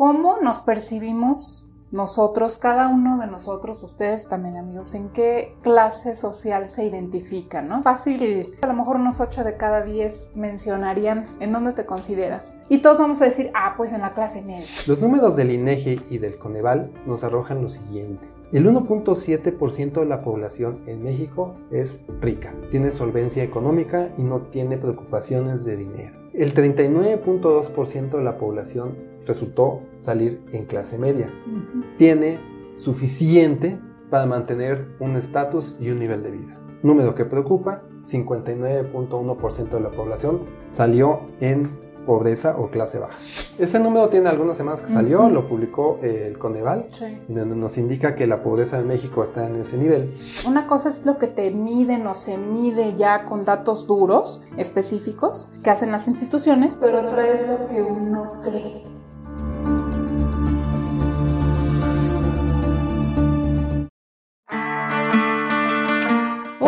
¿Cómo nos percibimos nosotros, cada uno de nosotros, ustedes también amigos, en qué clase social se identifican, ¿no? Fácil, a lo mejor unos 8 de cada 10 mencionarían en dónde te consideras. Y todos vamos a decir, ah, pues en la clase media. Los números del INEGI y del Coneval nos arrojan lo siguiente. El 1.7% de la población en México es rica, tiene solvencia económica y no tiene preocupaciones de dinero. El 39.2% de la población resultó salir en clase media. Tiene suficiente para mantener un estatus y un nivel de vida. Número que preocupa, 59.1% de la población salió en pobreza o clase baja. Ese número tiene algunas semanas que salió, lo publicó eh, el Coneval, donde nos indica que la pobreza en México está en ese nivel. Una cosa es lo que te miden o se mide ya con datos duros, específicos, que hacen las instituciones, pero otra es lo que uno cree.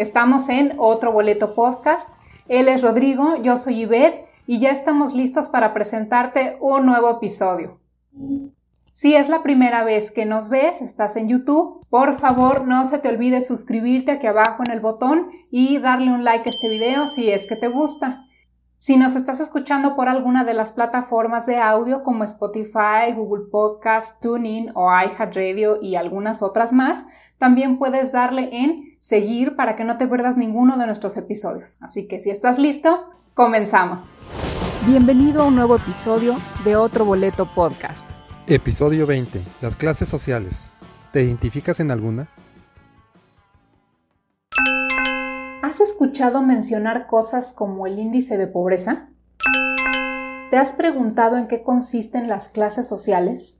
Estamos en otro boleto podcast. Él es Rodrigo, yo soy Ivette y ya estamos listos para presentarte un nuevo episodio. Si es la primera vez que nos ves, estás en YouTube, por favor no se te olvide suscribirte aquí abajo en el botón y darle un like a este video si es que te gusta. Si nos estás escuchando por alguna de las plataformas de audio como Spotify, Google Podcast, TuneIn o iHeartRadio y algunas otras más, también puedes darle en seguir para que no te pierdas ninguno de nuestros episodios. Así que si estás listo, comenzamos. Bienvenido a un nuevo episodio de Otro Boleto Podcast. Episodio 20. Las clases sociales. ¿Te identificas en alguna? ¿Has escuchado mencionar cosas como el índice de pobreza? ¿Te has preguntado en qué consisten las clases sociales?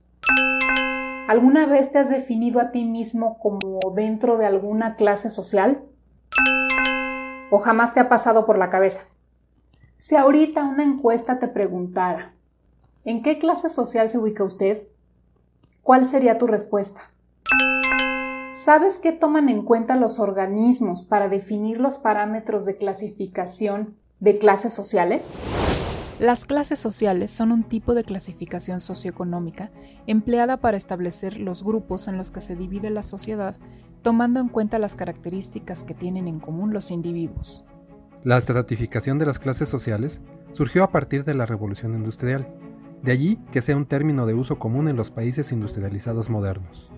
¿Alguna vez te has definido a ti mismo como dentro de alguna clase social? ¿O jamás te ha pasado por la cabeza? Si ahorita una encuesta te preguntara, ¿en qué clase social se ubica usted? ¿Cuál sería tu respuesta? ¿Sabes qué toman en cuenta los organismos para definir los parámetros de clasificación de clases sociales? Las clases sociales son un tipo de clasificación socioeconómica empleada para establecer los grupos en los que se divide la sociedad, tomando en cuenta las características que tienen en común los individuos. La estratificación de las clases sociales surgió a partir de la Revolución Industrial, de allí que sea un término de uso común en los países industrializados modernos.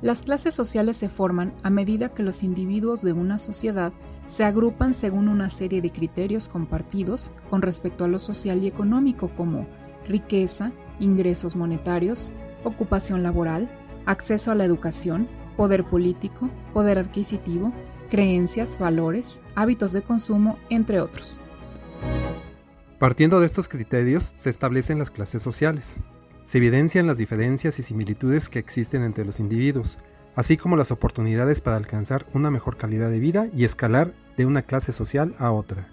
Las clases sociales se forman a medida que los individuos de una sociedad se agrupan según una serie de criterios compartidos con respecto a lo social y económico como riqueza, ingresos monetarios, ocupación laboral, acceso a la educación, poder político, poder adquisitivo, creencias, valores, hábitos de consumo, entre otros. Partiendo de estos criterios se establecen las clases sociales. Se evidencian las diferencias y similitudes que existen entre los individuos, así como las oportunidades para alcanzar una mejor calidad de vida y escalar de una clase social a otra.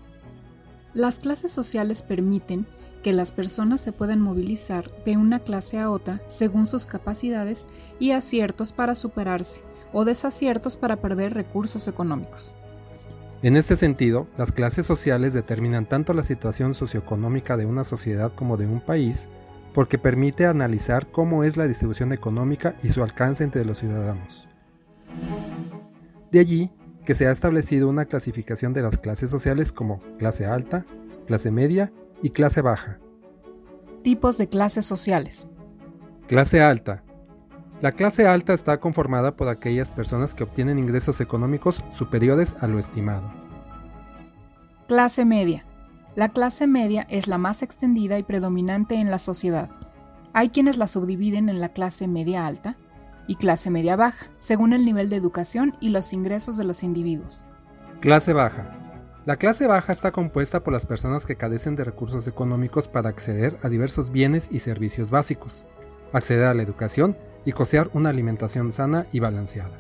Las clases sociales permiten que las personas se puedan movilizar de una clase a otra según sus capacidades y aciertos para superarse o desaciertos para perder recursos económicos. En este sentido, las clases sociales determinan tanto la situación socioeconómica de una sociedad como de un país, porque permite analizar cómo es la distribución económica y su alcance entre los ciudadanos. De allí que se ha establecido una clasificación de las clases sociales como clase alta, clase media y clase baja. Tipos de clases sociales. Clase alta. La clase alta está conformada por aquellas personas que obtienen ingresos económicos superiores a lo estimado. Clase media. La clase media es la más extendida y predominante en la sociedad. Hay quienes la subdividen en la clase media alta y clase media baja, según el nivel de educación y los ingresos de los individuos. Clase baja. La clase baja está compuesta por las personas que carecen de recursos económicos para acceder a diversos bienes y servicios básicos, acceder a la educación y costear una alimentación sana y balanceada.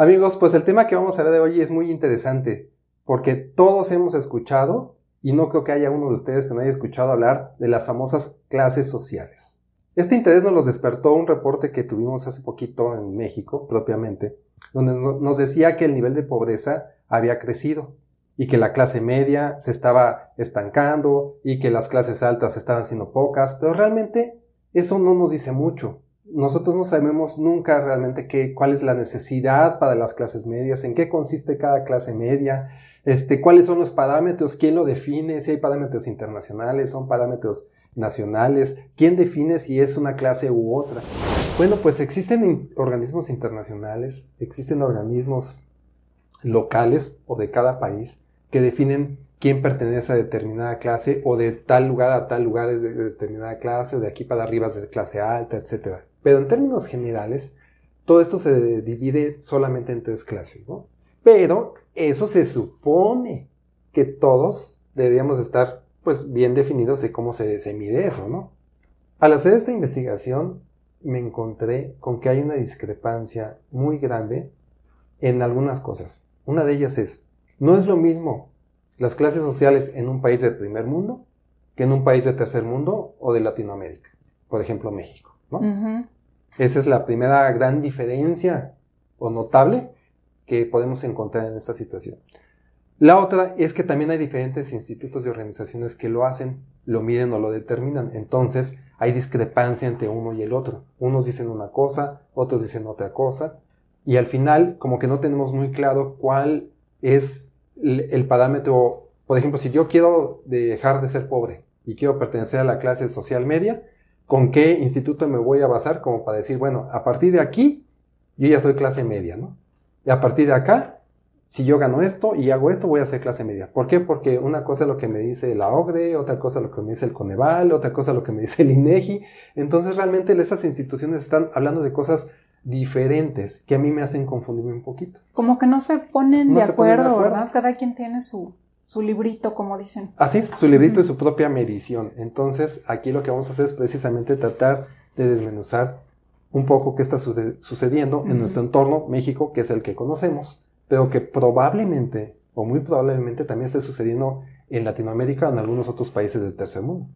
Amigos, pues el tema que vamos a ver de hoy es muy interesante, porque todos hemos escuchado, y no creo que haya uno de ustedes que no haya escuchado hablar de las famosas clases sociales. Este interés nos los despertó un reporte que tuvimos hace poquito en México, propiamente, donde nos decía que el nivel de pobreza había crecido y que la clase media se estaba estancando y que las clases altas estaban siendo pocas, pero realmente eso no nos dice mucho nosotros no sabemos nunca realmente qué, cuál es la necesidad para las clases medias, en qué consiste cada clase media, este, cuáles son los parámetros, quién lo define, si hay parámetros internacionales, son parámetros nacionales, quién define si es una clase u otra. Bueno, pues existen organismos internacionales, existen organismos locales o de cada país que definen quién pertenece a determinada clase o de tal lugar a tal lugar es de determinada clase o de aquí para arriba es de clase alta, etc. Pero en términos generales, todo esto se divide solamente en tres clases, ¿no? Pero eso se supone que todos deberíamos estar pues bien definidos de cómo se, se mide eso, ¿no? Al hacer esta investigación me encontré con que hay una discrepancia muy grande en algunas cosas. Una de ellas es, no es lo mismo las clases sociales en un país del primer mundo que en un país de tercer mundo o de Latinoamérica, por ejemplo México. ¿No? Esa es la primera gran diferencia o notable que podemos encontrar en esta situación. La otra es que también hay diferentes institutos y organizaciones que lo hacen, lo miden o lo determinan. Entonces hay discrepancia entre uno y el otro. Unos dicen una cosa, otros dicen otra cosa. Y al final, como que no tenemos muy claro cuál es el parámetro. Por ejemplo, si yo quiero dejar de ser pobre y quiero pertenecer a la clase social media, con qué instituto me voy a basar como para decir, bueno, a partir de aquí, yo ya soy clase media, ¿no? Y a partir de acá, si yo gano esto y hago esto, voy a ser clase media. ¿Por qué? Porque una cosa es lo que me dice la OCDE, otra cosa es lo que me dice el Coneval, otra cosa es lo que me dice el INEGI. Entonces realmente esas instituciones están hablando de cosas diferentes que a mí me hacen confundirme un poquito. Como que no se ponen, de, acuerdo, ¿verdad? Cada quien tiene su, su librito, como dicen. Así es, su librito y su propia medición. Entonces, aquí lo que vamos a hacer es precisamente tratar de desmenuzar un poco qué está sucediendo en nuestro entorno, México, que es el que conocemos, pero que probablemente, o muy probablemente, también esté sucediendo en Latinoamérica o en algunos otros países del tercer mundo.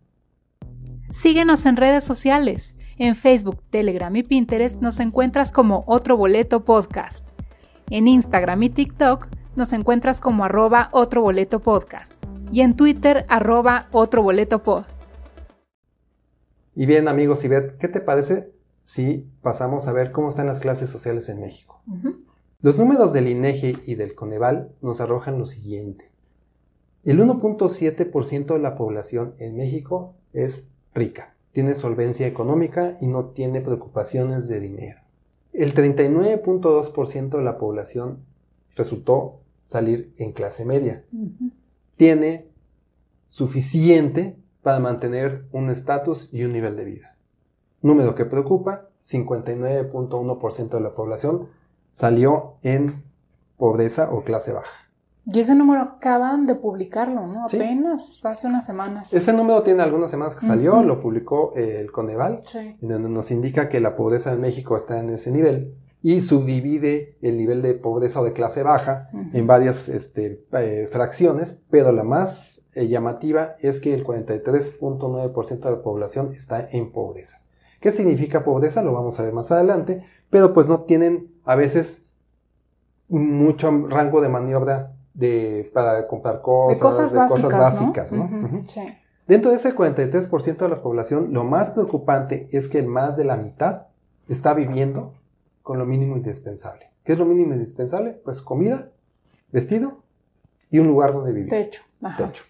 Síguenos en redes sociales. En Facebook, Telegram y Pinterest nos encuentras como Otro Boleto Podcast. En Instagram y TikTok nos encuentras como arroba otro boleto podcast y en Twitter arroba otro boleto pod. Y bien amigos, Ivette, ¿qué te parece si pasamos a ver cómo están las clases sociales en México? Los números del INEGI y del Coneval nos arrojan lo siguiente. El 1.7% de la población en México es rica, tiene solvencia económica y no tiene preocupaciones de dinero. El 39.2% de la población resultó salir en clase media. Tiene suficiente para mantener un estatus y un nivel de vida. Número que preocupa, 59.1% de la población salió en pobreza o clase baja. Y ese número acaban de publicarlo, ¿no? Apenas hace unas semanas. Ese número tiene algunas semanas que salió, lo publicó el Coneval, donde nos indica que la pobreza en México está en ese nivel y subdivide el nivel de pobreza o de clase baja en varias este, eh, fracciones, pero la más eh, llamativa es que el 43.9% de la población está en pobreza. ¿Qué significa pobreza? Lo vamos a ver más adelante, pero pues no tienen a veces mucho rango de maniobra de, para comprar cosas, de cosas básicas, ¿no? Dentro de ese 43% de la población, lo más preocupante es que más de la mitad está viviendo con lo mínimo indispensable. ¿Qué es lo mínimo indispensable? Pues comida, vestido y un lugar donde vivir. Techo. Techo.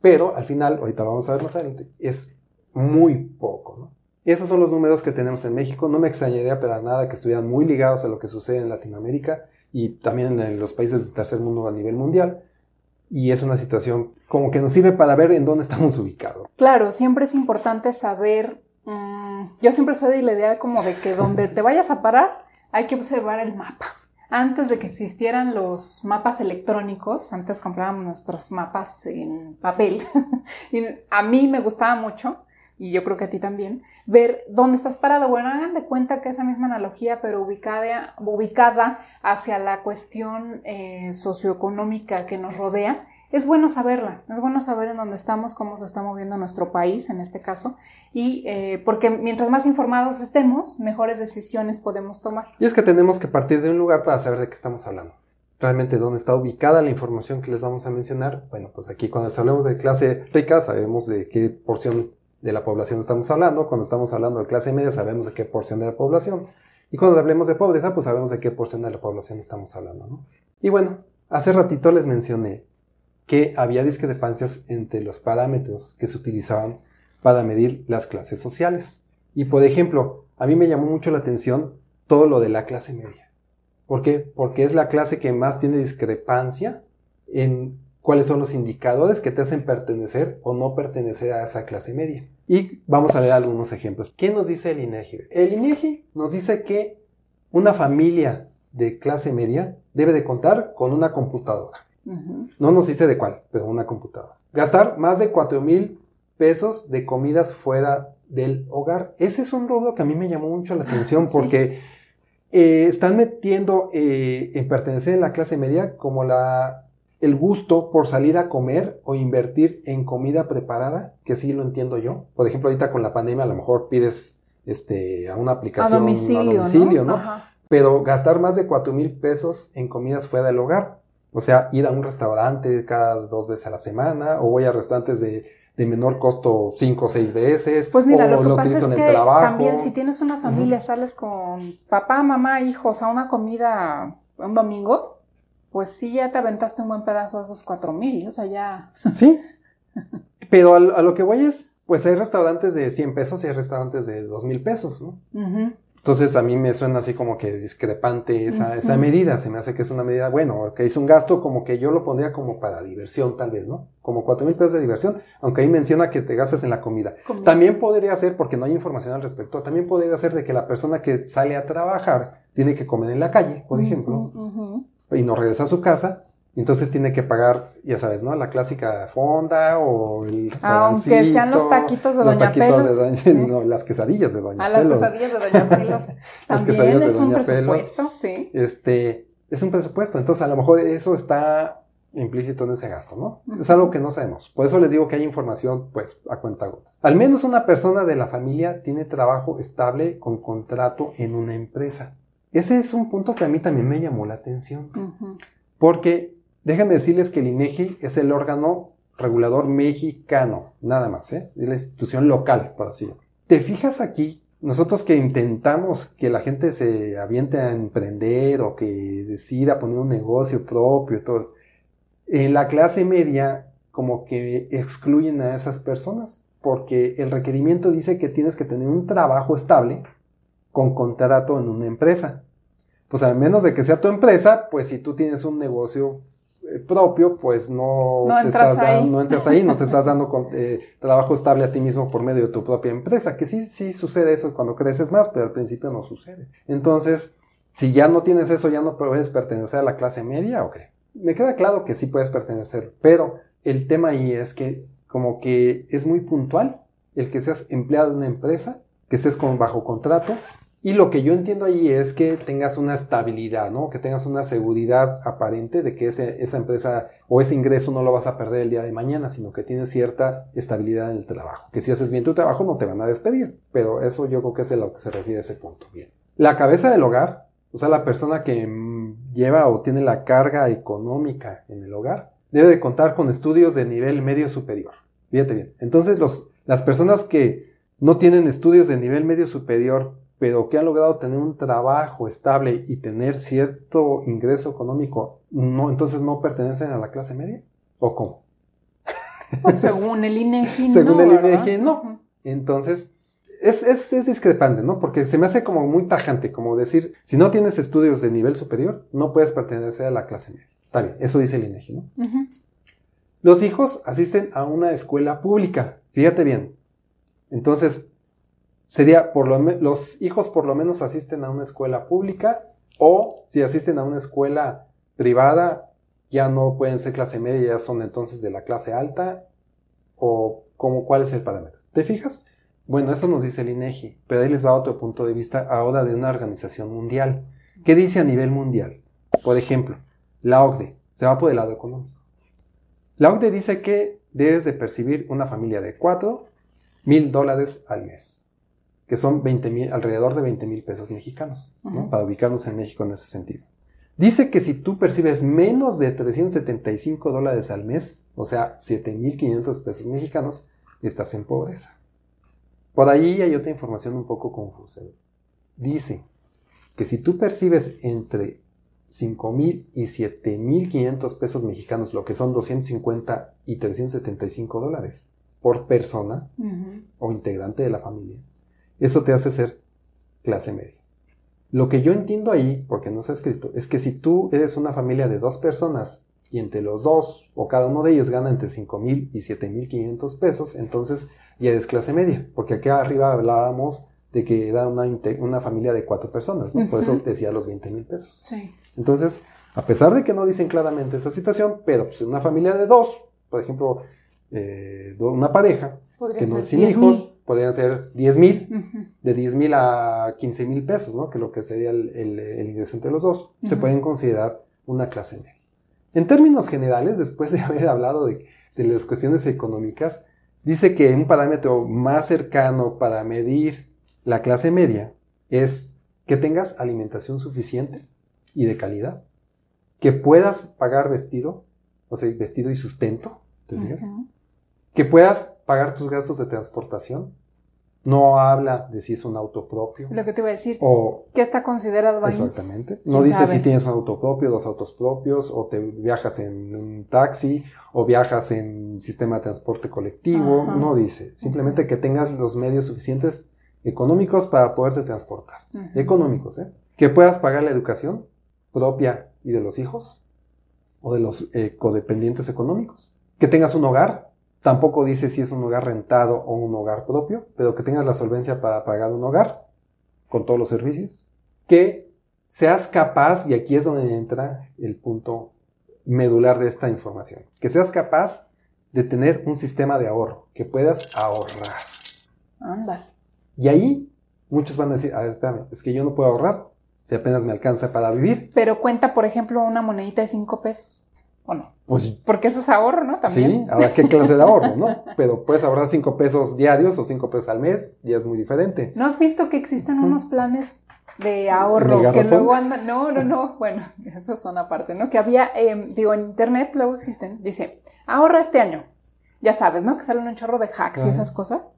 Pero al final, ahorita lo vamos a ver más adelante, es muy poco, ¿no? Esos son los números que tenemos en México. No me extrañaría para nada que estuvieran muy ligados a lo que sucede en Latinoamérica y también en los países del tercer mundo a nivel mundial. Y es una situación como que nos sirve para ver en dónde estamos ubicados. Claro, siempre es importante saber, mm, yo siempre soy de la idea como de que donde te vayas a parar hay que observar el mapa. Antes de que existieran los mapas electrónicos, antes comprábamos nuestros mapas en papel. a mí me gustaba mucho y yo creo que a ti también, ver dónde estás parado. Bueno, hagan de cuenta que esa misma analogía, pero ubicada, ubicada hacia la cuestión eh, socioeconómica que nos rodea, es bueno saberla, es bueno saber en dónde estamos, cómo se está moviendo nuestro país en este caso, y eh, porque mientras más informados estemos, mejores decisiones podemos tomar. Y es que tenemos que partir de un lugar para saber de qué estamos hablando. Realmente dónde está ubicada la información que les vamos a mencionar. Bueno, pues aquí cuando hablamos de clase rica sabemos de qué porción de la población estamos hablando. Cuando estamos hablando de clase media, sabemos de qué porción de la población. Y cuando hablemos de pobreza, pues sabemos de qué porción de la población estamos hablando, ¿no? Y bueno, hace ratito les mencioné que había discrepancias entre los parámetros que se utilizaban para medir las clases sociales. Y por ejemplo, a mí me llamó mucho la atención todo lo de la clase media. ¿Por qué? Porque es la clase que más tiene discrepancia en cuáles son los indicadores que te hacen pertenecer o no pertenecer a esa clase media. Y vamos a ver algunos ejemplos. ¿Qué nos dice el INEGI? El INEGI nos dice que una familia de clase media debe de contar con una computadora. No nos dice de cuál, pero una computadora. Gastar más de 4 mil pesos de comidas fuera del hogar. Ese es un rubro que a mí me llamó mucho la atención porque eh, están metiendo eh, en pertenecer en la clase media como la el gusto por salir a comer o invertir en comida preparada, que sí lo entiendo yo. Por ejemplo, ahorita con la pandemia a lo mejor pides este, a una aplicación a domicilio, ¿no? Pero gastar más de cuatro mil pesos en comidas fuera del hogar. O sea, ir a un restaurante cada dos veces a la semana, o voy a restaurantes de, menor costo cinco o seis veces. Pues mira, lo que pasa es que también si tienes una familia, sales con papá, mamá, hijos a una comida un domingo, pues sí, ya te aventaste un buen pedazo de esos cuatro mil, o sea, ya. Sí, pero a, lo que voy es, pues hay restaurantes de 100 pesos y hay restaurantes de dos mil pesos, ¿no? Entonces a mí me suena así como que discrepante esa, esa medida, se me hace que es una medida, bueno, que es un gasto como que yo lo pondría como para diversión tal vez, ¿no? Como cuatro mil pesos de diversión, aunque ahí menciona que te gastas en la comida. También podría ser, porque no hay información al respecto, también podría ser de que la persona que sale a trabajar tiene que comer en la calle, por ejemplo, y no regresa a su casa, entonces tiene que pagar, ya sabes, ¿no? La clásica fonda o el Aunque sean los taquitos de Doña Pelos. No, las quesadillas de Doña Pelos. Ah, las quesadillas de Doña Pelos. También es un presupuesto, sí. Este, es un presupuesto. Entonces, a lo mejor eso está implícito en ese gasto, ¿no? Es algo que no sabemos. Por eso les digo que hay información, pues, a cuenta gotas. Al menos una persona de la familia tiene trabajo estable con contrato en una empresa. Ese es un punto que a mí también me llamó la atención. Porque déjenme decirles que el INEGI es el órgano regulador mexicano, nada más, ¿eh? Es la institución local, por así decirlo. ¿Te fijas aquí? Nosotros que intentamos que la gente se aviente a emprender o que decida poner un negocio propio todo. En la clase media, como que excluyen a esas personas, porque el requerimiento dice que tienes que tener un trabajo estable con contrato en una empresa pues a menos de que sea tu empresa, pues si tú tienes un negocio propio, pues no, no entras ahí. no entras ahí, no te estás dando eh, trabajo estable a ti mismo por medio de tu propia empresa, que sí, sí sucede eso cuando creces más, pero al principio no sucede. Entonces, si ya no tienes eso, ya no puedes pertenecer a la clase media, ¿o qué? Me queda claro que sí puedes pertenecer, pero el tema ahí es que como que es muy puntual el que seas empleado de una empresa, que estés con bajo contrato y lo que yo entiendo ahí es que tengas una estabilidad, ¿no? Que tengas una seguridad aparente de que esa empresa o ese ingreso no lo vas a perder el día de mañana, sino que tienes cierta estabilidad en el trabajo. Que si haces bien tu trabajo no te van a despedir, pero eso yo creo que es a lo que se refiere a ese punto. Bien. La cabeza del hogar, o sea, la persona que mm, lleva o tiene la carga económica en el hogar, debe de contar con estudios de nivel medio superior. Fíjate bien. Entonces, los, las personas que no tienen estudios de nivel medio superior, pero que han logrado tener un trabajo estable y tener cierto ingreso económico, no, entonces no pertenecen a la clase media? ¿O cómo? Pues según el INEGI, según el INEGI, no. Entonces, es, es, es, discrepante, ¿no? Porque se me hace como muy tajante, como decir, si no tienes estudios de nivel superior, no puedes pertenecer a la clase media. Está bien, eso dice el INEGI, ¿no? Los hijos asisten a una escuela pública, fíjate bien. Entonces, sería, por lo los hijos por lo menos asisten a una escuela pública o si asisten a una escuela privada, ya no pueden ser clase media, ya son entonces de la clase alta o como, cuál es el parámetro. ¿Te fijas? Bueno, eso nos dice el INEGI, pero ahí les va otro punto de vista ahora de una organización mundial. ¿Qué dice a nivel mundial? Por ejemplo, la OCDE, se va por el lado económico. La OCDE dice que debes de percibir una familia de 4 mil dólares al mes, que son 20 alrededor de 20 mil pesos mexicanos, para ubicarnos en México en ese sentido. Dice que si tú percibes menos de 375 dólares al mes, o sea, 7.500 pesos mexicanos, estás en pobreza. Por ahí hay otra información un poco confusa. Dice que si tú percibes entre 5.000 y 7.500 pesos mexicanos, lo que son 250 y 375 dólares por persona o integrante de la familia, eso te hace ser clase media. Lo que yo entiendo ahí, porque no se ha escrito, es que si tú eres una familia de dos personas y entre los dos o cada uno de ellos gana entre 5.000 y 7.500 pesos, entonces ya eres clase media, porque aquí arriba hablábamos de que era una, una familia de cuatro personas, por eso decía los 20.000 pesos. Sí. Entonces, a pesar de que no dicen claramente esa situación, pero pues una familia de dos, por ejemplo, eh, una pareja, que no, sin hijos, podrían ser 10 mil, de 10 mil a 15 mil pesos, ¿no? que lo que sería el, el, ingreso entre los dos, se pueden considerar una clase media. En términos generales, después de haber hablado de, de las cuestiones económicas, dice que un parámetro más cercano para medir la clase media es que tengas alimentación suficiente y de calidad, que puedas pagar vestido, o sea, vestido y sustento, ¿te que puedas pagar tus gastos de transportación. No habla de si es un auto propio. Lo que te iba a decir. O, ¿Qué está considerado ahí? Exactamente. No dice si tienes un auto propio, dos autos propios, o te viajas en un taxi, o viajas en sistema de transporte colectivo. No dice. Simplemente que tengas los medios suficientes económicos para poderte transportar. Económicos, ¿eh? Que puedas pagar la educación propia y de los hijos, o de los eh, codependientes económicos. Que tengas un hogar Tampoco dice si es un hogar rentado o un hogar propio, pero que tengas la solvencia para pagar un hogar con todos los servicios. Que seas capaz, y aquí es donde entra el punto medular de esta información, que seas capaz de tener un sistema de ahorro, que puedas ahorrar. Anda. Y ahí muchos van a decir, a ver, espérame, es que yo no puedo ahorrar si apenas me alcanza para vivir. Pero cuenta, por ejemplo, una monedita de cinco pesos. ¿O no? Pues, Porque eso es ahorro, ¿no? También. Sí, ahora qué clase de ahorro, ¿no? Pero puedes ahorrar 5 pesos diarios o 5 pesos al mes, y es muy diferente. ¿No has visto que existen unos planes de ahorro que luego andan? No, no, no, bueno, eso son aparte, ¿no? Que había, em, digo, en internet luego existen, dice, ahorra este año. Ya sabes, ¿no? Que salen un chorro de hacks y esas cosas.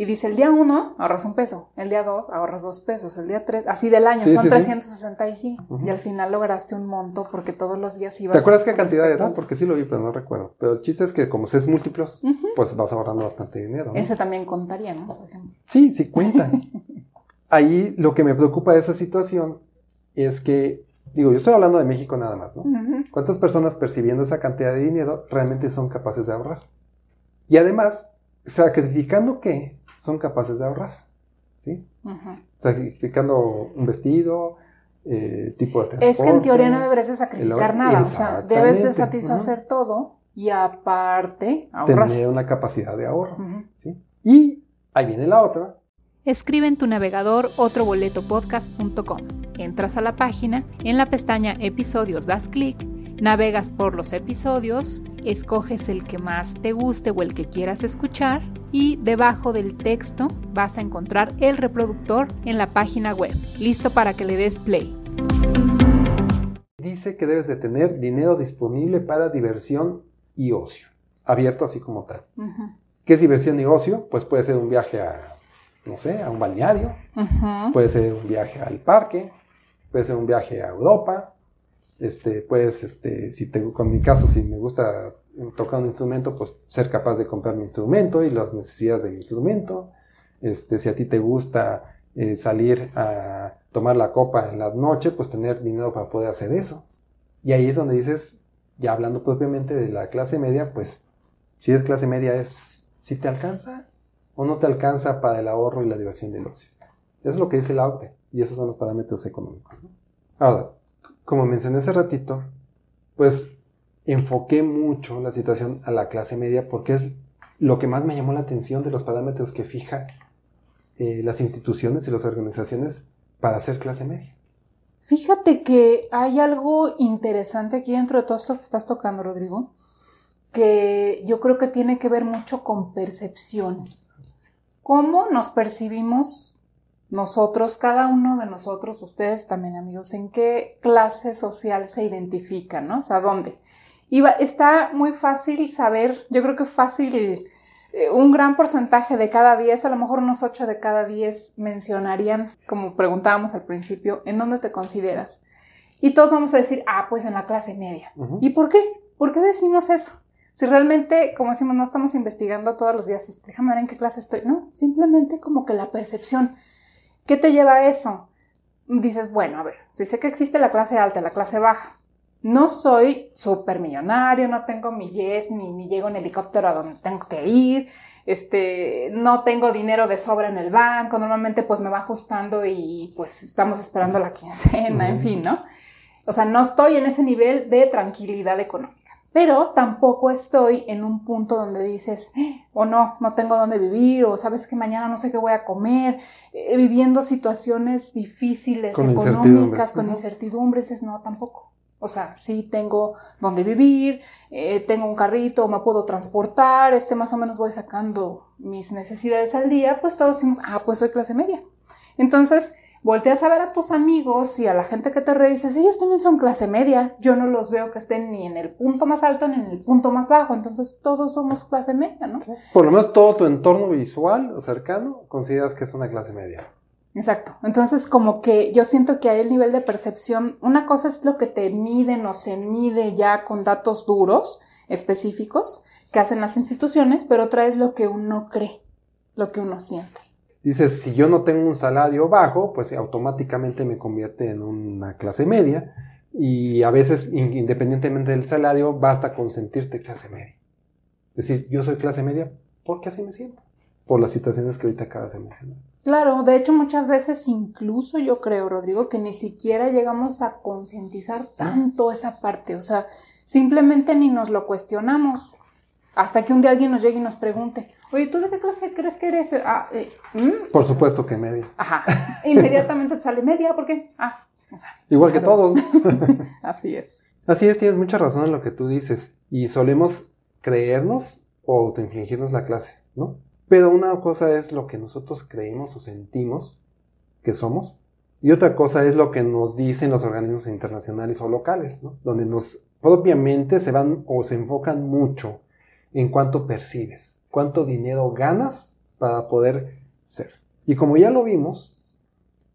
Y dice, el día uno ahorras un peso, el día dos ahorras dos pesos, el día tres, así del año, son 365. Y al final lograste un monto porque todos los días ibas... ¿Te acuerdas qué cantidad era? Porque sí lo vi, pero no recuerdo. Pero el chiste es que como es múltiplos, pues vas ahorrando bastante dinero. Ese también contaría, ¿no? Sí, sí cuenta. Ahí lo que me preocupa de esa situación es que, digo, yo estoy hablando de México nada más, ¿no? ¿Cuántas personas percibiendo esa cantidad de dinero realmente son capaces de ahorrar? Y además, sacrificando qué? Son capaces de ahorrar, ¿sí? Sacrificando un vestido, eh, tipo de transporte. Es que en teoría no deberías de sacrificar nada, o sea, debes de satisfacer todo y aparte ahorrar. Tener una capacidad de ahorro, ¿sí? Y ahí viene la otra. Escribe en tu navegador otroboletopodcast.com. Entras a la página, en la pestaña Episodios das clic Navegas por los episodios, escoges el que más te guste o el que quieras escuchar y debajo del texto vas a encontrar el reproductor en la página web, listo para que le des play. Dice que debes de tener dinero disponible para diversión y ocio, abierto así como tal. ¿Qué es diversión y ocio? Pues puede ser un viaje a, no sé, a un balneario, puede ser un viaje al parque, puede ser un viaje a Europa, este, pues, este, si tengo, con mi caso, si me gusta tocar un instrumento, pues ser capaz de comprar mi instrumento y las necesidades del instrumento. este, si a ti te gusta eh, salir a tomar la copa en la noche, pues tener dinero para poder hacer eso. Y ahí es donde dices, ya hablando propiamente de la clase media, pues si es clase media es si te alcanza o no te alcanza para el ahorro y la diversión del ocio. Eso es lo que dice el AUTE y esos son los parámetros económicos. Ahora, como mencioné hace ratito, pues enfoqué mucho la situación a la clase media porque es lo que más me llamó la atención de los parámetros que fija eh, las instituciones y las organizaciones para ser clase media. Fíjate que hay algo interesante aquí dentro de todo esto que estás tocando, Rodrigo, que yo creo que tiene que ver mucho con percepción. ¿Cómo nos percibimos nosotros, cada uno de nosotros, ustedes también amigos, en qué clase social se identifican, ¿no? O sea, ¿dónde? Y está muy fácil saber, yo creo que fácil, eh, un gran porcentaje de cada 10, a lo mejor unos 8 de cada 10 mencionarían, como preguntábamos al principio, ¿en dónde te consideras? Y todos vamos a decir, ah, pues en la clase media. ¿Y por qué? ¿Por qué decimos eso? Si realmente, como decimos, no estamos investigando todos los días, déjame ver en qué clase estoy. No, simplemente como que la percepción. ¿Qué te lleva a eso? Dices, bueno, a ver, si sé que existe la clase alta, la clase baja, no soy súper millonario, no tengo mi jet, ni, ni, llego en helicóptero a donde tengo que ir, este, no tengo dinero de sobra en el banco, normalmente pues me va ajustando y pues estamos esperando la quincena, en fin, ¿no? O sea, no estoy en ese nivel de tranquilidad económica pero tampoco estoy en un punto donde dices, eh, o no, no tengo dónde vivir, o sabes que mañana no sé qué voy a comer, eh, viviendo situaciones difíciles, económicas, con incertidumbres, es no, tampoco. O sea, sí tengo dónde vivir, eh, tengo un carrito, me puedo transportar, este más o menos voy sacando mis necesidades al día, pues todos decimos, ah, pues soy clase media. Entonces, volteas a ver a tus amigos y a la gente que te dices, ellos también son clase media, yo no los veo que estén ni en el punto más alto ni en el punto más bajo, entonces todos somos clase media, ¿no? Por lo menos todo tu entorno visual o cercano consideras que es una clase media. Exacto. Entonces, como que yo siento que hay el nivel de percepción, una cosa es lo que te miden o se mide ya con datos duros, específicos, que hacen las instituciones, pero otra es lo que uno cree, lo que uno siente. Dices, si yo no tengo un salario bajo, pues automáticamente me convierte en una clase media y a veces, independientemente del salario, basta con sentirte clase media. Es decir, yo soy clase media porque así me siento, por las situaciones que ahorita acabas de mencionar. Claro, de hecho muchas veces incluso yo creo, Rodrigo, que ni siquiera llegamos a concientizar tanto esa parte, o sea, simplemente ni nos lo cuestionamos hasta que un día alguien nos llegue y nos pregunte, Oye, ¿tú de qué clase crees que eres? Ah, eh, ¿mm? Por supuesto que media. Ajá. Inmediatamente te sale media, ¿por qué? Ah, o sea. Igual que todos. Así es. Así es, tienes mucha razón en lo que tú dices. Y solemos creernos o autoinfligirnos la clase, ¿no? Pero una cosa es lo que nosotros creemos o sentimos que somos. Y otra cosa es lo que nos dicen los organismos internacionales o locales, ¿no? Donde nos propiamente se van o se enfocan mucho en cuanto percibes cuánto dinero ganas para poder ser. Y como ya lo vimos,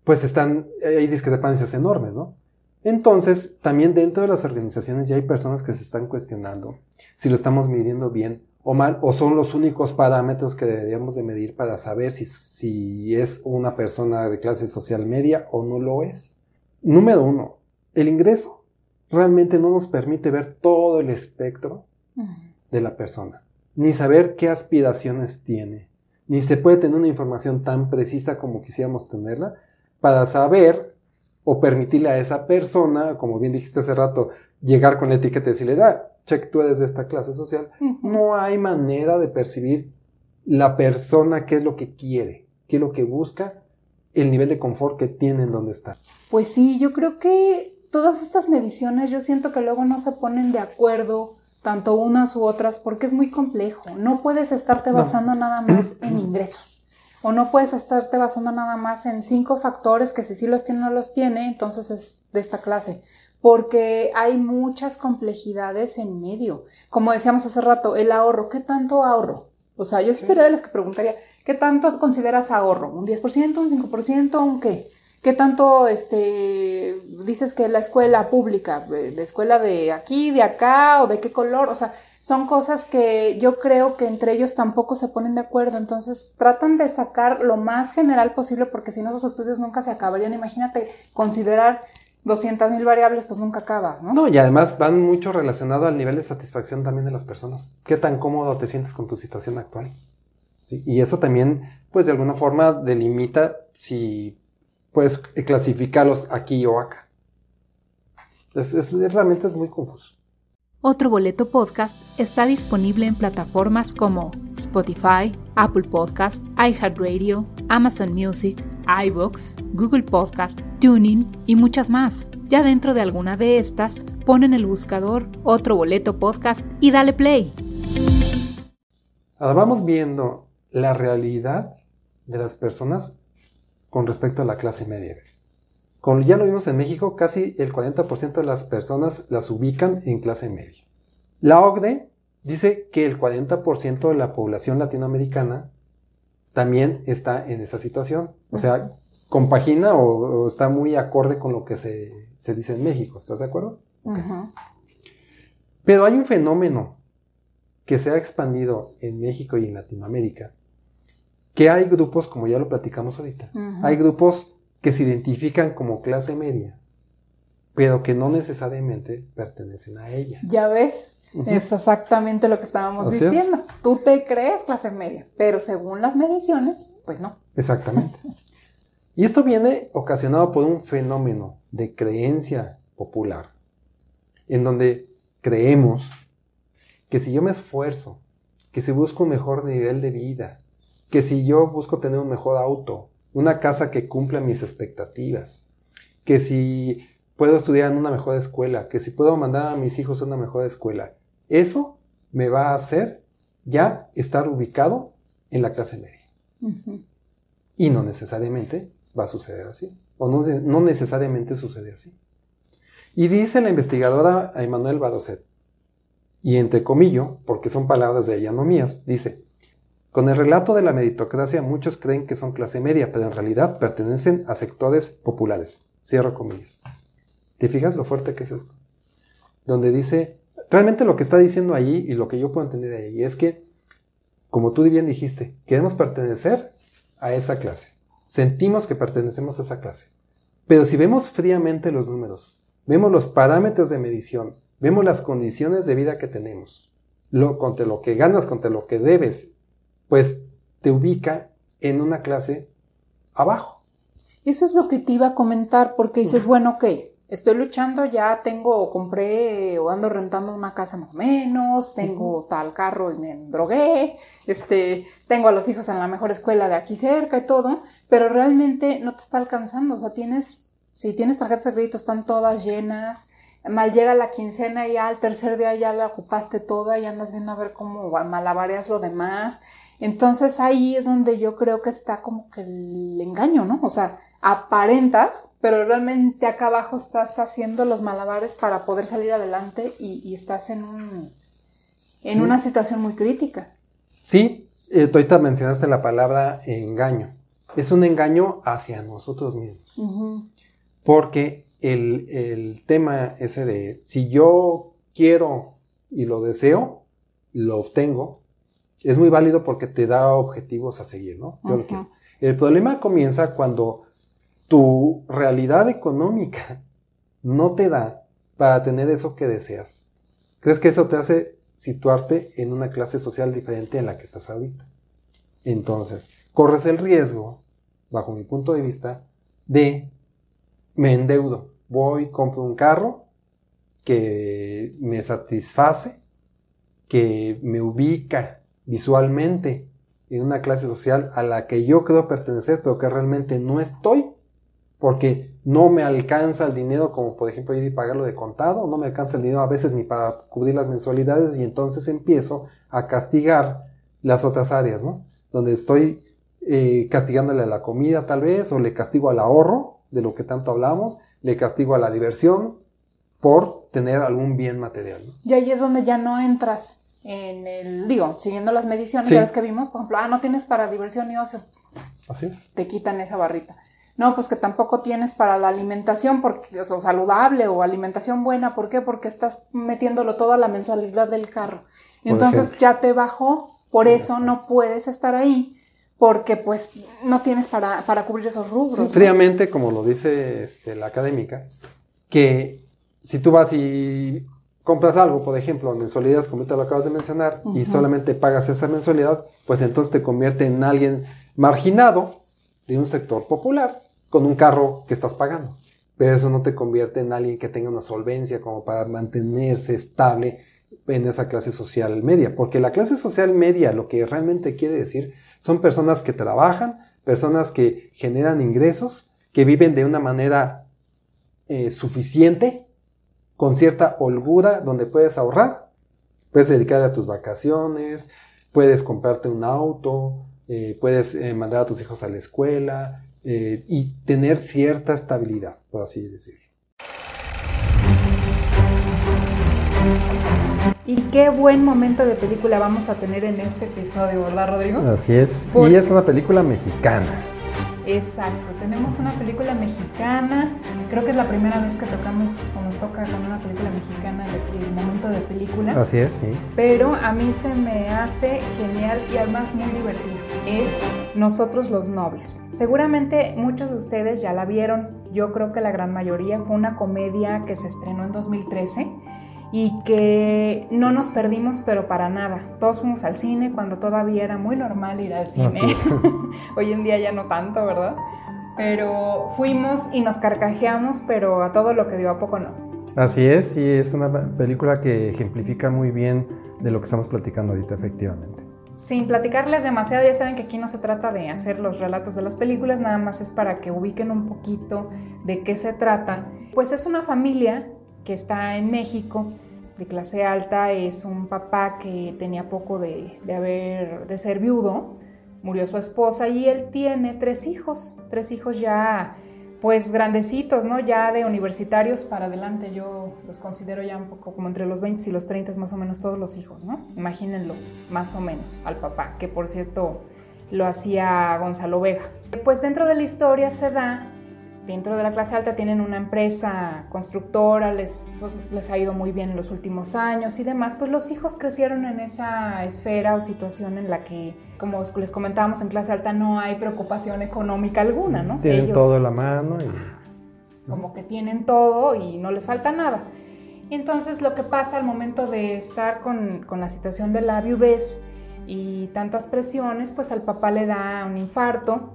pues están, hay discrepancias enormes, ¿no? Entonces, también dentro de las organizaciones ya hay personas que se están cuestionando si lo estamos midiendo bien o mal, o son los únicos parámetros que deberíamos de medir para saber si, si es una persona de clase social media o no lo es. Número uno, el ingreso realmente no nos permite ver todo el espectro de la persona ni saber qué aspiraciones tiene, ni se puede tener una información tan precisa como quisiéramos tenerla para saber o permitirle a esa persona, como bien dijiste hace rato, llegar con la etiqueta y decirle, ah, check, tú eres de esta clase social. No hay manera de percibir la persona qué es lo que quiere, qué es lo que busca, el nivel de confort que tiene en donde está. Pues sí, yo creo que todas estas mediciones yo siento que luego no se ponen de acuerdo tanto unas u otras, porque es muy complejo. No puedes estarte basando nada más en ingresos. O no puedes estarte basando nada más en cinco factores que si sí los tiene o no los tiene, entonces es de esta clase. Porque hay muchas complejidades en medio. Como decíamos hace rato, el ahorro. ¿Qué tanto ahorro? O sea, yo sí sería de las que preguntaría, ¿qué tanto consideras ahorro? ¿Un 10%, un 5%, un qué? ¿Qué tanto este, dices que la escuela pública, de escuela de aquí, de acá o de qué color? O sea, son cosas que yo creo que entre ellos tampoco se ponen de acuerdo, entonces tratan de sacar lo más general posible porque si no esos estudios nunca se acabarían. Imagínate considerar 200 mil variables, pues nunca acabas, ¿no? No, y además van mucho relacionado al nivel de satisfacción también de las personas. ¿Qué tan cómodo te sientes con tu situación actual? ¿Sí? Y eso también, pues de alguna forma delimita si puedes clasificarlos aquí o acá. Es, es, realmente es muy confuso. Otro Boleto Podcast está disponible en plataformas como Spotify, Apple Podcasts, iHeartRadio, Amazon Music, iBooks, Google Podcast, Tuning y muchas más. Ya dentro de alguna de estas, pon en el buscador Otro Boleto Podcast y dale play. Ahora vamos viendo la realidad de las personas con respecto a la clase media. Como ya lo vimos en México, casi el 40% de las personas las ubican en clase media. La OCDE dice que el 40% de la población latinoamericana también está en esa situación. O sea, compagina o, está muy acorde con lo que se, dice en México. ¿Estás de acuerdo? Pero hay un fenómeno que se ha expandido en México y en Latinoamérica, que hay grupos, como ya lo platicamos ahorita, hay grupos que se identifican como clase media, pero que no necesariamente pertenecen a ella. Ya ves, es exactamente lo que estábamos diciendo. Tú te crees clase media, pero según las mediciones, pues no. Exactamente. y esto viene ocasionado por un fenómeno de creencia popular, en donde creemos que si yo me esfuerzo, que si busco un mejor nivel de vida, que si yo busco tener un mejor auto, una casa que cumpla mis expectativas, que si puedo estudiar en una mejor escuela, que si puedo mandar a mis hijos a una mejor escuela, eso me va a hacer ya estar ubicado en la clase media. Y no necesariamente va a suceder así, o no, no necesariamente sucede así. Y dice la investigadora Emanuel Badoset, y entre comillas, porque son palabras de ella, no mías, dice, con el relato de la meritocracia muchos creen que son clase media, pero en realidad pertenecen a sectores populares. Cierro comillas. ¿Te fijas lo fuerte que es esto? Donde dice, realmente lo que está diciendo allí y lo que yo puedo entender de ahí es que, como tú bien dijiste, queremos pertenecer a esa clase. Sentimos que pertenecemos a esa clase. Pero si vemos fríamente los números, vemos los parámetros de medición, vemos las condiciones de vida que tenemos, lo, contra lo que ganas, contra lo que debes pues te ubica en una clase abajo. Eso es lo que te iba a comentar, porque dices, bueno, ok, estoy luchando, ya tengo, compré o ando rentando una casa más o menos, tengo tal carro y me drogué, este, tengo a los hijos en la mejor escuela de aquí cerca y todo, pero realmente no te está alcanzando, o sea, tienes, si tienes tarjetas de crédito están todas llenas, mal llega la quincena y ya al tercer día ya la ocupaste toda y andas viendo a ver cómo malabareas lo demás, entonces ahí es donde yo creo que está como que el engaño, ¿no? O sea, aparentas, pero realmente acá abajo estás haciendo los malabares para poder salir adelante y, estás en, un, en una situación muy crítica. Sí, eh, tú ahorita mencionaste la palabra engaño. Es un engaño hacia nosotros mismos. Porque el, el tema ese de si yo quiero y lo deseo, lo obtengo, es muy válido porque te da objetivos a seguir, ¿no? El problema comienza cuando tu realidad económica no te da para tener eso que deseas. ¿Crees que eso te hace situarte en una clase social diferente en la que estás ahorita? Entonces, corres el riesgo, bajo mi punto de vista, de me endeudo. Voy, compro un carro que me satisface, que me ubica visualmente en una clase social a la que yo creo pertenecer, pero que realmente no estoy, porque no me alcanza el dinero, como por ejemplo ir y pagarlo de contado, no me alcanza el dinero a veces ni para cubrir las mensualidades y entonces empiezo a castigar las otras áreas, ¿no? Donde estoy eh, castigándole a la comida tal vez, o le castigo al ahorro, de lo que tanto hablamos, le castigo a la diversión por tener algún bien material. Y ahí es donde ya no entras en el, digo, siguiendo las mediciones, sí. que vimos, por ejemplo, ah, no tienes para diversión y ocio. Así es. Te quitan esa barrita. No, pues que tampoco tienes para la alimentación porque, o saludable o alimentación buena. ¿Por qué? Porque estás metiéndolo todo a la mensualidad del carro. entonces ya te bajó, por eso no puedes estar ahí, porque pues no tienes para, para cubrir esos rubros. fríamente, como lo dice este, la académica, que si tú vas y compras algo, por ejemplo, mensualidades, como te lo acabas de mencionar, y solamente pagas esa mensualidad, pues entonces te convierte en alguien marginado de un sector popular con un carro que estás pagando. Pero eso no te convierte en alguien que tenga una solvencia como para mantenerse estable en esa clase social media. Porque la clase social media lo que realmente quiere decir son personas que trabajan, personas que generan ingresos, que viven de una manera eh, suficiente, con cierta holgura, donde puedes ahorrar, puedes dedicar a tus vacaciones, puedes comprarte un auto, eh, puedes eh, mandar a tus hijos a la escuela y tener cierta estabilidad, por así decirlo. Y qué buen momento de película vamos a tener en este episodio, ¿verdad, Rodrigo? Así es. Y es una película mexicana. Exacto, tenemos una película mexicana. Creo que es la primera vez que tocamos o nos toca con una película mexicana el, momento de película. Así es, sí. Pero a mí se me hace genial y además muy divertido. Es Nosotros los Nobles. Seguramente muchos de ustedes ya la vieron. Yo creo que la gran mayoría fue una comedia que se estrenó en 2013 y que no nos perdimos, pero para nada. Todos fuimos al cine cuando todavía era muy normal ir al cine. Hoy en día ya no tanto, ¿verdad? Pero fuimos y nos carcajeamos, pero a todo lo que dio a poco no. Así es, y es una película que ejemplifica muy bien de lo que estamos platicando ahorita, efectivamente. Sin platicarles demasiado, ya saben que aquí no se trata de hacer los relatos de las películas, nada más es para que ubiquen un poquito de qué se trata. Pues es una familia que está en México de clase alta es un papá que tenía poco de, haber, de ser viudo, murió su esposa y él tiene tres hijos, tres hijos ya pues grandecitos, ¿no? Ya de universitarios para adelante, yo los considero ya un poco como entre los 20 y los 30 más o menos todos los hijos, ¿no? Imagínenlo, más o menos, al papá, que por cierto lo hacía Gonzalo Vega. Pues dentro de la historia se da dentro de la clase alta tienen una empresa constructora, les, pues, les ha ido muy bien en los últimos años y demás, pues los hijos crecieron en esa esfera o situación en la que, como les comentábamos en clase alta, no hay preocupación económica alguna, ¿no? Tienen todo a la mano. Y... Como que tienen todo y no les falta nada. Y entonces lo que pasa al momento de estar con, con la situación de la viudez y tantas presiones, pues al papá le da un infarto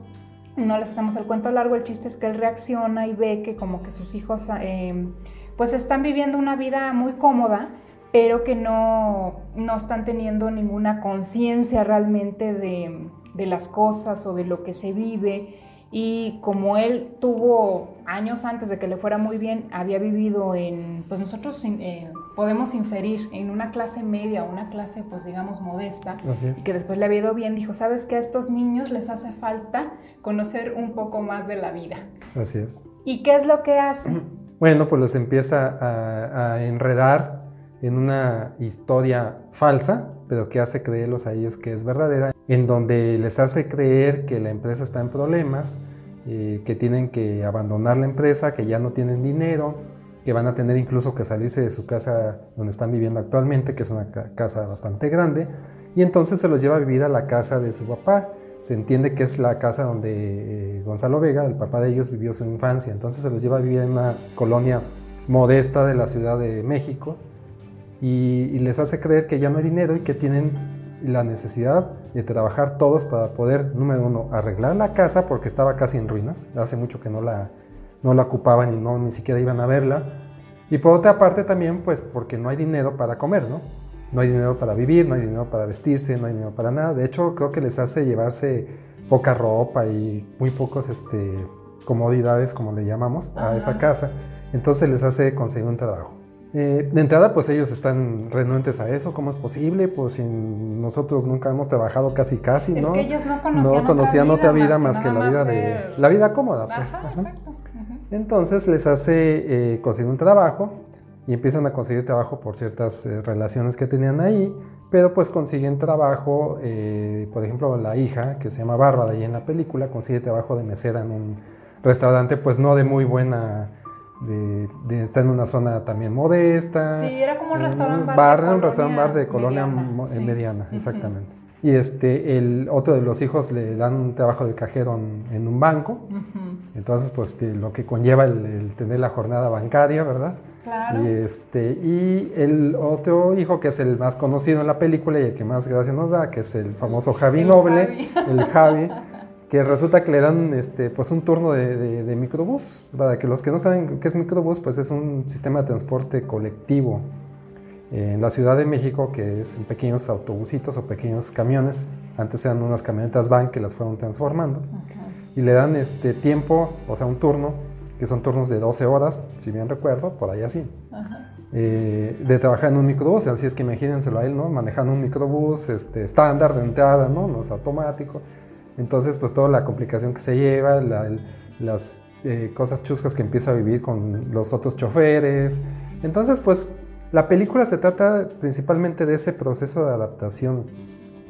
no les hacemos el cuento largo, el chiste es que él reacciona y ve que como que sus hijos em, pues están viviendo una vida muy cómoda, pero que no, no están teniendo ninguna conciencia realmente de, de las cosas o de lo que se vive. Y como él tuvo años antes de que le fuera muy bien, había vivido en, pues nosotros eh, podemos inferir en una clase media, una clase pues digamos modesta, que después le había ido bien, dijo, ¿sabes qué? A estos niños les hace falta conocer un poco más de la vida. Así es. ¿Y qué es lo que hace? Bueno, pues los empieza a, a enredar en una historia falsa, pero que hace creerlos a ellos que es verdadera en donde les hace creer que la empresa está en problemas, eh, que tienen que abandonar la empresa, que ya no tienen dinero, que van a tener incluso que salirse de su casa donde están viviendo actualmente, que es una casa bastante grande, y entonces se los lleva a vivir a la casa de su papá. Se entiende que es la casa donde eh, Gonzalo Vega, el papá de ellos, vivió su infancia. Entonces se los lleva a vivir en una colonia modesta de la Ciudad de México y les hace creer que ya no hay dinero y que tienen la necesidad de trabajar todos para poder, número uno, arreglar la casa porque estaba casi en ruinas, hace mucho que no la, no la ocupaban y no, ni siquiera iban a verla. Y por otra parte también, pues porque no hay dinero para comer, ¿no? No hay dinero para vivir, no hay dinero para vestirse, no hay dinero para nada. De hecho, creo que les hace llevarse poca ropa y muy pocos este, comodidades, como le llamamos, a esa casa. Entonces les hace conseguir un trabajo. Eh, de entrada, pues ellos están renuentes a eso. ¿Cómo es posible? Pues si nosotros nunca hemos trabajado casi casi, ¿no? Es que ellos no conocían, no conocían otra vida, más que, la vida de la vida cómoda, pues. Entonces les hace eh, conseguir un trabajo y empiezan a conseguir trabajo por ciertas eh, relaciones que tenían ahí, pero pues consiguen trabajo, por ejemplo, la hija que se llama Bárbara y en la película consigue trabajo de mesera en un restaurante, pues no de muy buena de, estar en una zona también modesta. Sí, era como un restaurante bar. un restaurante bar de colonia mediana, exactamente. Y este, el otro de los hijos le dan un trabajo de cajero en, un banco. Entonces, pues lo que conlleva el, tener la jornada bancaria, ¿verdad? Claro. Y, este, y el otro hijo, que es el más conocido en la película y el que más gracia nos da, que es el famoso Javi Noble, el Javi, que resulta que le dan este, pues un turno de, de microbús. Para que los que no saben qué es microbús, pues es un sistema de transporte colectivo en la Ciudad de México, que es en pequeños autobusitos o pequeños camiones. Antes eran unas camionetas van que las fueron transformando. Y le dan este tiempo, o sea, un turno, que son turnos de 12 horas, si bien recuerdo, por ahí así. Eh, de trabajar en un microbús, así es que imagínenselo a él, ¿no? Manejando un microbús este, estándar de entrada, ¿no? No es automático. Entonces, pues toda la complicación que se lleva, las eh, cosas chuscas que empieza a vivir con los otros choferes. Entonces, pues la película se trata principalmente de ese proceso de adaptación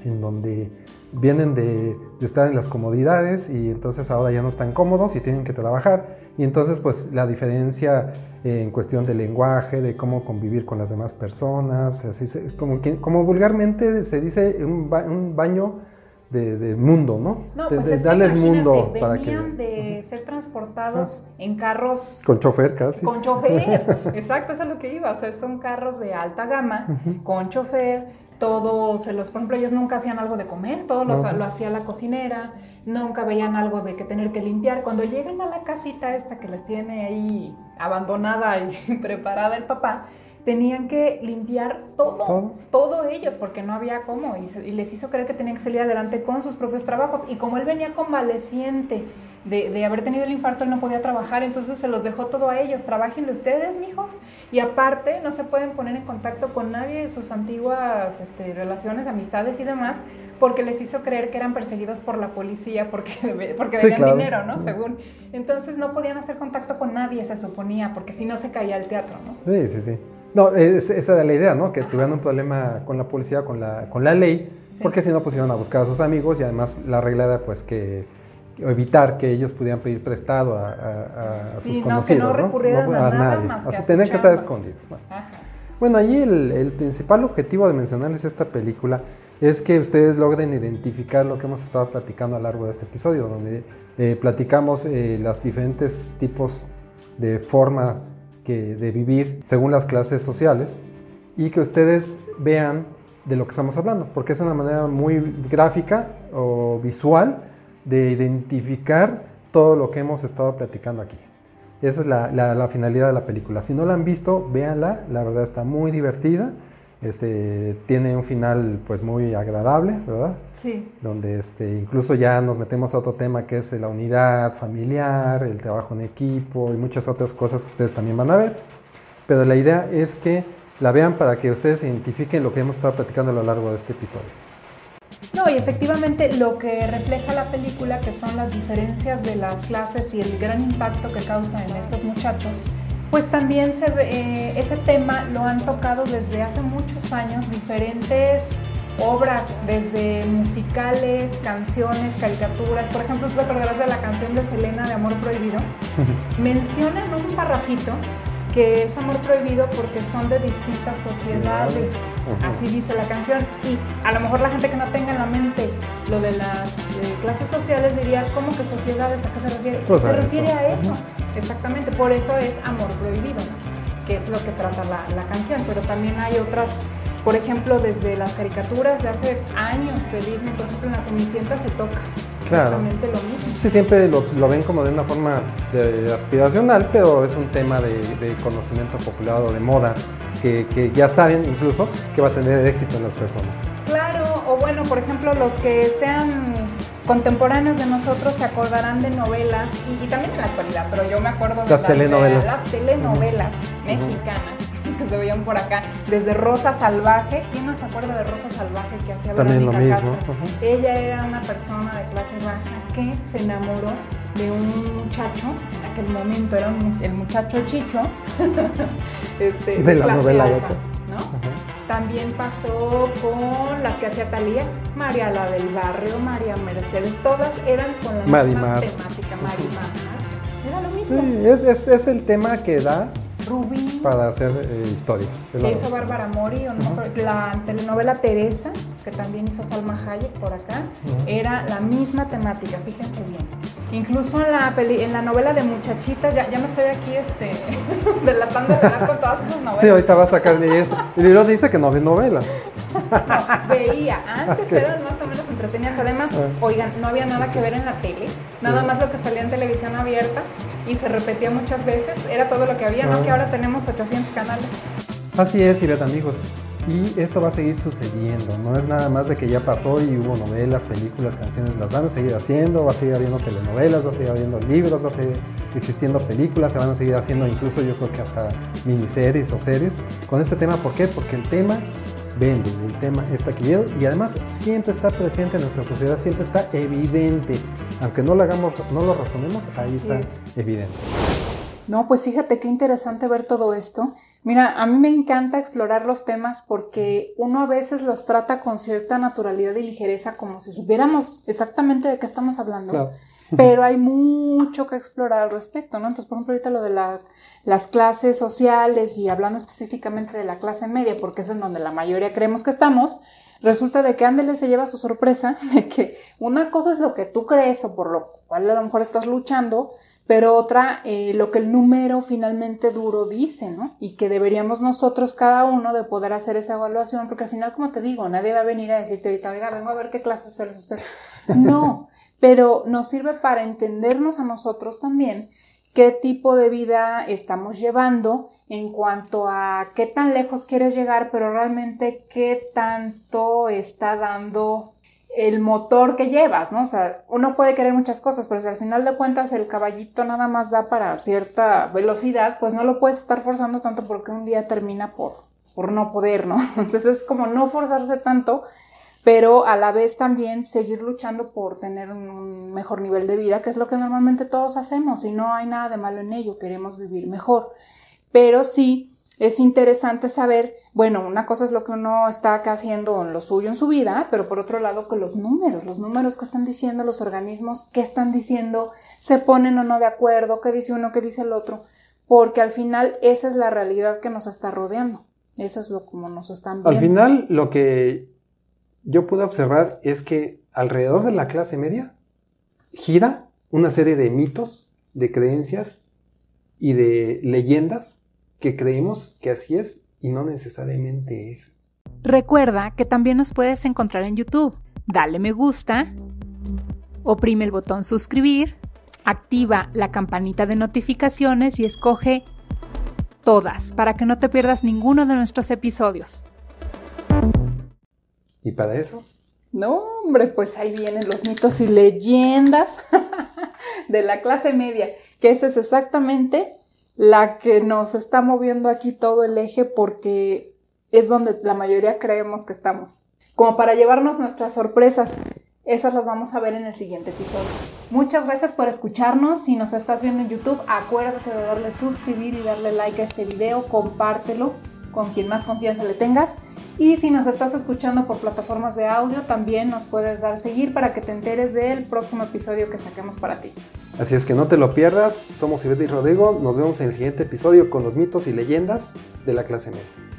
en donde vienen de, estar en las comodidades y entonces ahora ya no están cómodos y tienen que trabajar. Y entonces pues la diferencia en cuestión de lenguaje, de cómo convivir con las demás personas, así como, como vulgarmente se dice un baño de, mundo, ¿no? No, pues es darles mundo para que de ser transportados en carros con chofer casi. Con chofer, exacto, eso es lo que iba, o sea, son carros de alta gama con chofer. Todos, los, por ejemplo, ellos nunca hacían algo de comer, todo lo, lo hacía la cocinera, nunca veían algo de que tener que limpiar. Cuando llegan a la casita esta que les tiene ahí abandonada y preparada el papá, tenían que limpiar todo, todo, ellos, porque no había cómo, y, les hizo creer que tenían que salir adelante con sus propios trabajos. Y como él venía convaleciente de, de, haber tenido el infarto, él no podía trabajar, entonces se los dejó todo a ellos, trabajenle ustedes, mijos, y aparte no se pueden poner en contacto con nadie de sus antiguas este, relaciones, amistades y demás, porque les hizo creer que eran perseguidos por la policía, porque, porque dinero, ¿no? Según. Entonces no podían hacer contacto con nadie, se suponía, porque si no se caía el teatro, ¿no? Sí, sí, sí. No, esa era la idea, ¿no? Que tuvieran un problema con la policía, con la, con la ley, porque si no, pues iban a buscar a sus amigos y además la regla era pues que evitar que ellos pudieran pedir prestado a, sus conocidos, que no, recurrieran a, nadie. Más Así tenían que estar escondidos. Bueno, ahí el, principal objetivo de mencionarles esta película es que ustedes logren identificar lo que hemos estado platicando a lo largo de este episodio, donde eh, platicamos eh, los diferentes tipos de de vivir según las clases sociales y que ustedes vean de lo que estamos hablando, porque es una manera muy gráfica o visual de identificar todo lo que hemos estado platicando aquí. Esa es la, la finalidad de la película. Si no la han visto, véanla, la verdad está muy divertida este, tiene un final pues muy agradable, ¿verdad? Sí. Donde este, incluso ya nos metemos a otro tema que es la unidad familiar, el trabajo en equipo y muchas otras cosas que ustedes también van a ver. Pero la idea es que la vean para que ustedes identifiquen lo que hemos estado platicando a lo largo de este episodio. No, y efectivamente lo que refleja la película, que son las diferencias de las clases y el gran impacto que causa en estos muchachos, pues también se eh, ese tema lo han tocado desde hace muchos años diferentes obras, desde musicales, canciones, caricaturas. Por ejemplo, tú te acordarás de la canción de Selena de Amor Prohibido. Mencionan un parrafito que es amor prohibido porque son de distintas sociedades, así dice la canción. Y a lo mejor la gente que no tenga en la mente lo de las eh, clases sociales diría, ¿cómo que sociedades? ¿A qué se refiere? Pues se refiere a eso, exactamente, por eso es amor prohibido, que es lo que trata la, la canción, pero también hay otras por ejemplo, desde las caricaturas de hace años de Disney, por ejemplo, en La Cenicienta se toca exactamente lo mismo. Sí, siempre lo, ven como de una forma de, aspiracional, pero es un tema de, conocimiento popular o de moda que, que, ya saben incluso que va a tener éxito en las personas. Claro, o bueno, por ejemplo, los que sean contemporáneos de nosotros se acordarán de novelas y, también en la actualidad, pero yo me acuerdo de las, telenovelas, las telenovelas mexicanas que se veían por acá, desde Rosa Salvaje, ¿quién no se acuerda de Rosa Salvaje que hacía También lo mismo. Ella era una persona de clase baja que se enamoró de un muchacho, en aquel momento era el muchacho Chicho, este, de, la novela alta, ¿no? También pasó con las que hacía Talía, María la del Barrio, María Mercedes, todas eran con la misma temática, Marimar Era lo mismo. Sí, es, es, es el tema que da Rubí. Para hacer eh, historias. Que hizo. Bárbara Mori, o no me acuerdo, la telenovela Teresa, que también hizo Salma Hayek por acá, Ujú. era la misma temática, fíjense bien. Incluso en la, peli- en la novela de Muchachitas, ya, ya me estoy aquí este, delatando de con todas esas novelas. Sí, ahorita va a sacar ni esto. Y luego dice que no ve novelas. No, veía, antes Ok. eran más o menos entretenidas. Además, Ah. oigan, no había nada que ver en la tele, nada más lo que salía en televisión abierta y se repetía muchas veces, era todo lo que había, Ah. ¿no? Que ahora tenemos 800 canales. Así es, Ivette, amigos. Y esto va a seguir sucediendo. No es nada más de que ya pasó y hubo novelas, películas, canciones. Las van a seguir haciendo. Va a seguir habiendo telenovelas, va a seguir habiendo libros, va a seguir existiendo películas. Se van a seguir haciendo incluso yo creo que hasta miniseries o series con este tema. ¿Por qué? Porque el tema vende, el tema es taquillero y además siempre está presente en nuestra sociedad, siempre está evidente. Aunque no lo hagamos, no lo razonemos, ahí Así está es. evidente. No, pues fíjate qué interesante ver todo esto. Mira, a mí me encanta explorar los temas porque uno a veces los trata con cierta naturalidad y ligereza, como si supiéramos exactamente de qué estamos hablando. Claro. Pero hay mucho que explorar al respecto, ¿no? Entonces, por ejemplo, ahorita lo de la- las clases sociales y hablando específicamente de la clase media, porque es en donde la mayoría creemos que estamos, resulta de que Ándele se lleva su sorpresa de que una cosa es lo que tú crees o por lo cual a lo mejor estás luchando, pero otra eh, lo que el número finalmente duro dice, ¿no? Y que deberíamos nosotros cada uno de poder hacer esa evaluación, porque al final, como te digo, nadie va a venir a decirte ahorita, oiga, vengo a ver qué clases sociales usted. No, pero nos sirve para entendernos a nosotros también qué tipo de vida estamos llevando en cuanto a qué tan lejos quieres llegar, pero realmente qué tanto está dando el motor que llevas, ¿no? O sea, uno puede querer muchas cosas, pero si al final de cuentas el caballito nada más da para cierta velocidad, pues no lo puedes estar forzando tanto porque un día termina por, por no poder, ¿no? Entonces es como no forzarse tanto, pero a la vez también seguir luchando por tener un mejor nivel de vida, que es lo que normalmente todos hacemos y no hay nada de malo en ello, queremos vivir mejor. Pero sí es interesante saber, bueno, una cosa es lo que uno está acá haciendo en lo suyo en su vida, pero por otro lado que los números, los números que están diciendo los organismos, qué están diciendo, se ponen o no de acuerdo, qué dice uno, qué dice el otro, porque al final esa es la realidad que nos está rodeando. Eso es lo como nos están viendo. Al final, lo que yo pude observar es que alrededor de la clase media gira una serie de mitos, de creencias y de leyendas que creemos que así es y no necesariamente es. Recuerda que también nos puedes encontrar en YouTube. Dale me gusta, oprime el botón suscribir, activa la campanita de notificaciones y escoge todas para que no te pierdas ninguno de nuestros episodios. Y para eso, No, hombre, pues ahí vienen los mitos y leyendas de la clase media, que esa es exactamente la que nos está moviendo aquí todo el eje porque es donde la mayoría creemos que estamos. Como para llevarnos nuestras sorpresas, esas las vamos a ver en el siguiente episodio. Muchas gracias por escucharnos. Si nos estás viendo en YouTube, acuérdate de darle suscribir y darle like a este video, compártelo con quien más confianza le tengas. Y si nos estás escuchando por plataformas de audio, también nos puedes dar seguir para que te enteres del próximo episodio que saquemos para ti. así es que no te lo pierdas. Somos Ivette y Rodrigo. Nos vemos en el siguiente episodio con los mitos y leyendas de la clase media.